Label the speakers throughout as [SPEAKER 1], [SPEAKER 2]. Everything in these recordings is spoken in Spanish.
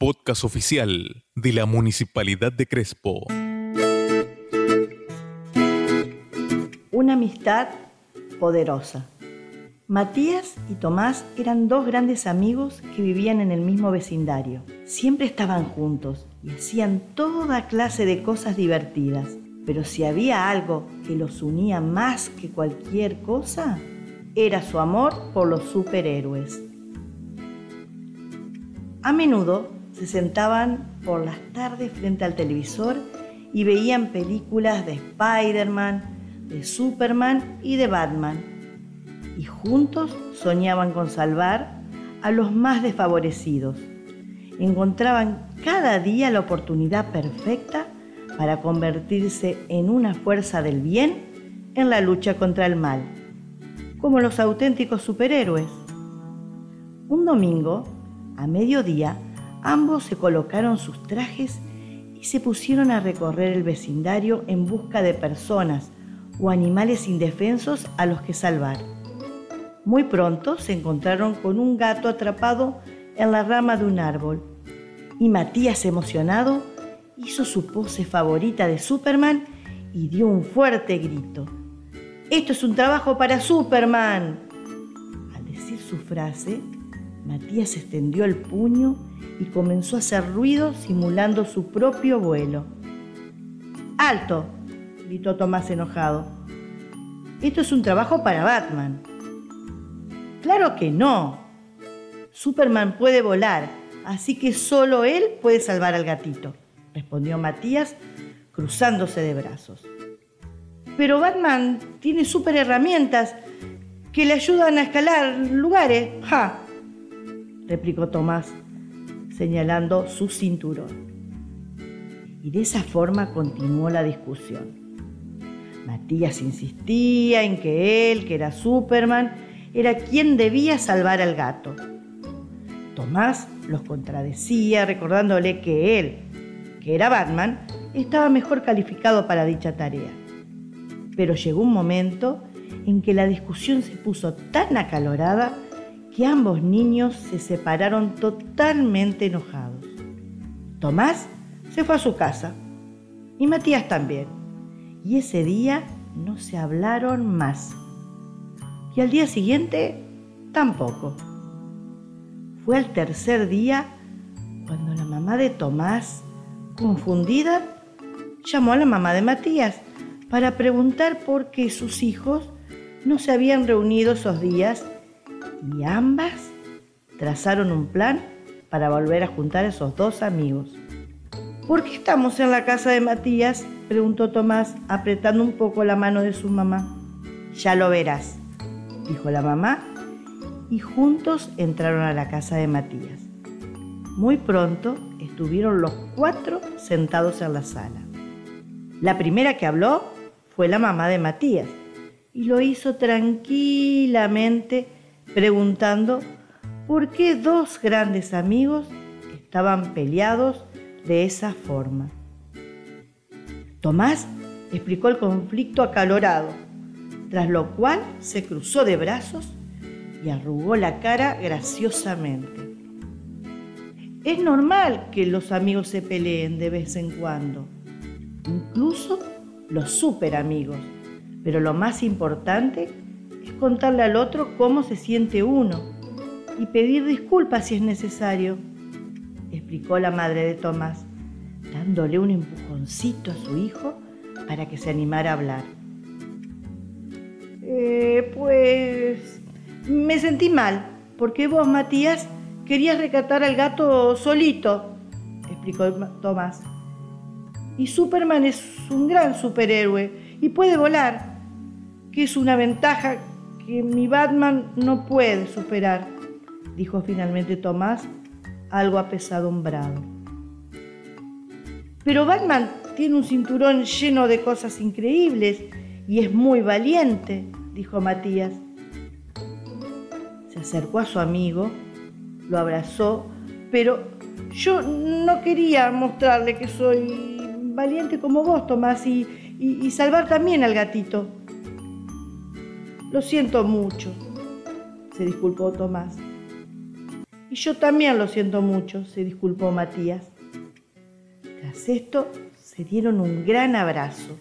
[SPEAKER 1] podcast oficial de la Municipalidad de Crespo.
[SPEAKER 2] Una amistad poderosa. Matías y Tomás eran dos grandes amigos que vivían en el mismo vecindario. Siempre estaban juntos y hacían toda clase de cosas divertidas. Pero si había algo que los unía más que cualquier cosa, era su amor por los superhéroes. A menudo se sentaban por las tardes frente al televisor y veían películas de Spider-Man, de Superman y de Batman. Y juntos soñaban con salvar a los más desfavorecidos. Encontraban cada día la oportunidad perfecta para convertirse en una fuerza del bien en la lucha contra el mal, como los auténticos superhéroes. Un domingo, a mediodía, ambos se colocaron sus trajes y se pusieron a recorrer el vecindario en busca de personas o animales indefensos a los que salvar. Muy pronto se encontraron con un gato atrapado en la rama de un árbol y Matías emocionado hizo su pose favorita de Superman y dio un fuerte grito. Esto es un trabajo para Superman. Al decir su frase, Matías extendió el puño y comenzó a hacer ruido simulando su propio vuelo. ¡Alto! gritó Tomás enojado. Esto es un trabajo para Batman. Claro que no. Superman puede volar, así que solo él puede salvar al gatito respondió Matías, cruzándose de brazos. Pero Batman tiene super herramientas que le ayudan a escalar lugares. ¡Ja! Replicó Tomás, señalando su cinturón. Y de esa forma continuó la discusión. Matías insistía en que él, que era Superman, era quien debía salvar al gato. Tomás los contradecía recordándole que él, que era Batman, estaba mejor calificado para dicha tarea. Pero llegó un momento en que la discusión se puso tan acalorada que ambos niños se separaron totalmente enojados. Tomás se fue a su casa y Matías también. Y ese día no se hablaron más. Y al día siguiente tampoco. Fue el tercer día cuando la mamá de Tomás Confundida, llamó a la mamá de Matías para preguntar por qué sus hijos no se habían reunido esos días y ambas trazaron un plan para volver a juntar a esos dos amigos. ¿Por qué estamos en la casa de Matías? preguntó Tomás, apretando un poco la mano de su mamá. Ya lo verás, dijo la mamá, y juntos entraron a la casa de Matías. Muy pronto estuvieron los cuatro sentados en la sala. La primera que habló fue la mamá de Matías y lo hizo tranquilamente preguntando por qué dos grandes amigos estaban peleados de esa forma. Tomás explicó el conflicto acalorado, tras lo cual se cruzó de brazos y arrugó la cara graciosamente. Es normal que los amigos se peleen de vez en cuando, incluso los super amigos, pero lo más importante es contarle al otro cómo se siente uno y pedir disculpas si es necesario, explicó la madre de Tomás, dándole un empujoncito a su hijo para que se animara a hablar. Eh, pues me sentí mal, porque vos, Matías, Querías recatar al gato solito, explicó Tomás. Y Superman es un gran superhéroe y puede volar, que es una ventaja que mi Batman no puede superar, dijo finalmente Tomás, algo apesadumbrado. Pero Batman tiene un cinturón lleno de cosas increíbles y es muy valiente, dijo Matías. Se acercó a su amigo lo abrazó, pero yo no quería mostrarle que soy valiente como vos, Tomás, y, y, salvar también al gatito. Lo siento mucho, se disculpó Tomás. Y yo también lo siento mucho, se disculpó Matías. Tras esto, se dieron un gran abrazo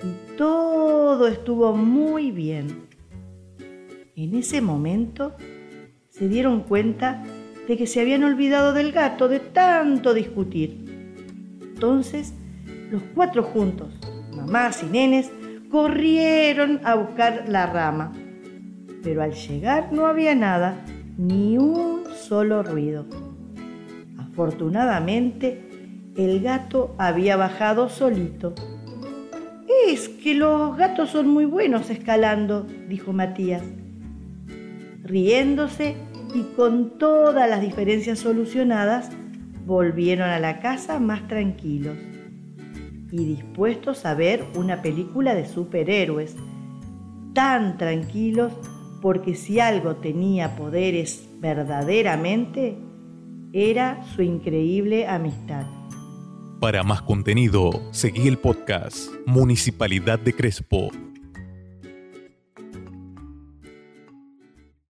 [SPEAKER 2] y todo estuvo muy bien. En ese momento se dieron cuenta de que se habían olvidado del gato de tanto discutir. Entonces, los cuatro juntos, mamás y nenes, corrieron a buscar la rama. Pero al llegar no había nada, ni un solo ruido. Afortunadamente, el gato había bajado solito. Es que los gatos son muy buenos escalando, dijo Matías. Riéndose y con todas las diferencias solucionadas, volvieron a la casa más tranquilos y dispuestos a ver una película de superhéroes, tan tranquilos porque si algo tenía poderes verdaderamente, era su increíble amistad.
[SPEAKER 1] Para más contenido, seguí el podcast Municipalidad de Crespo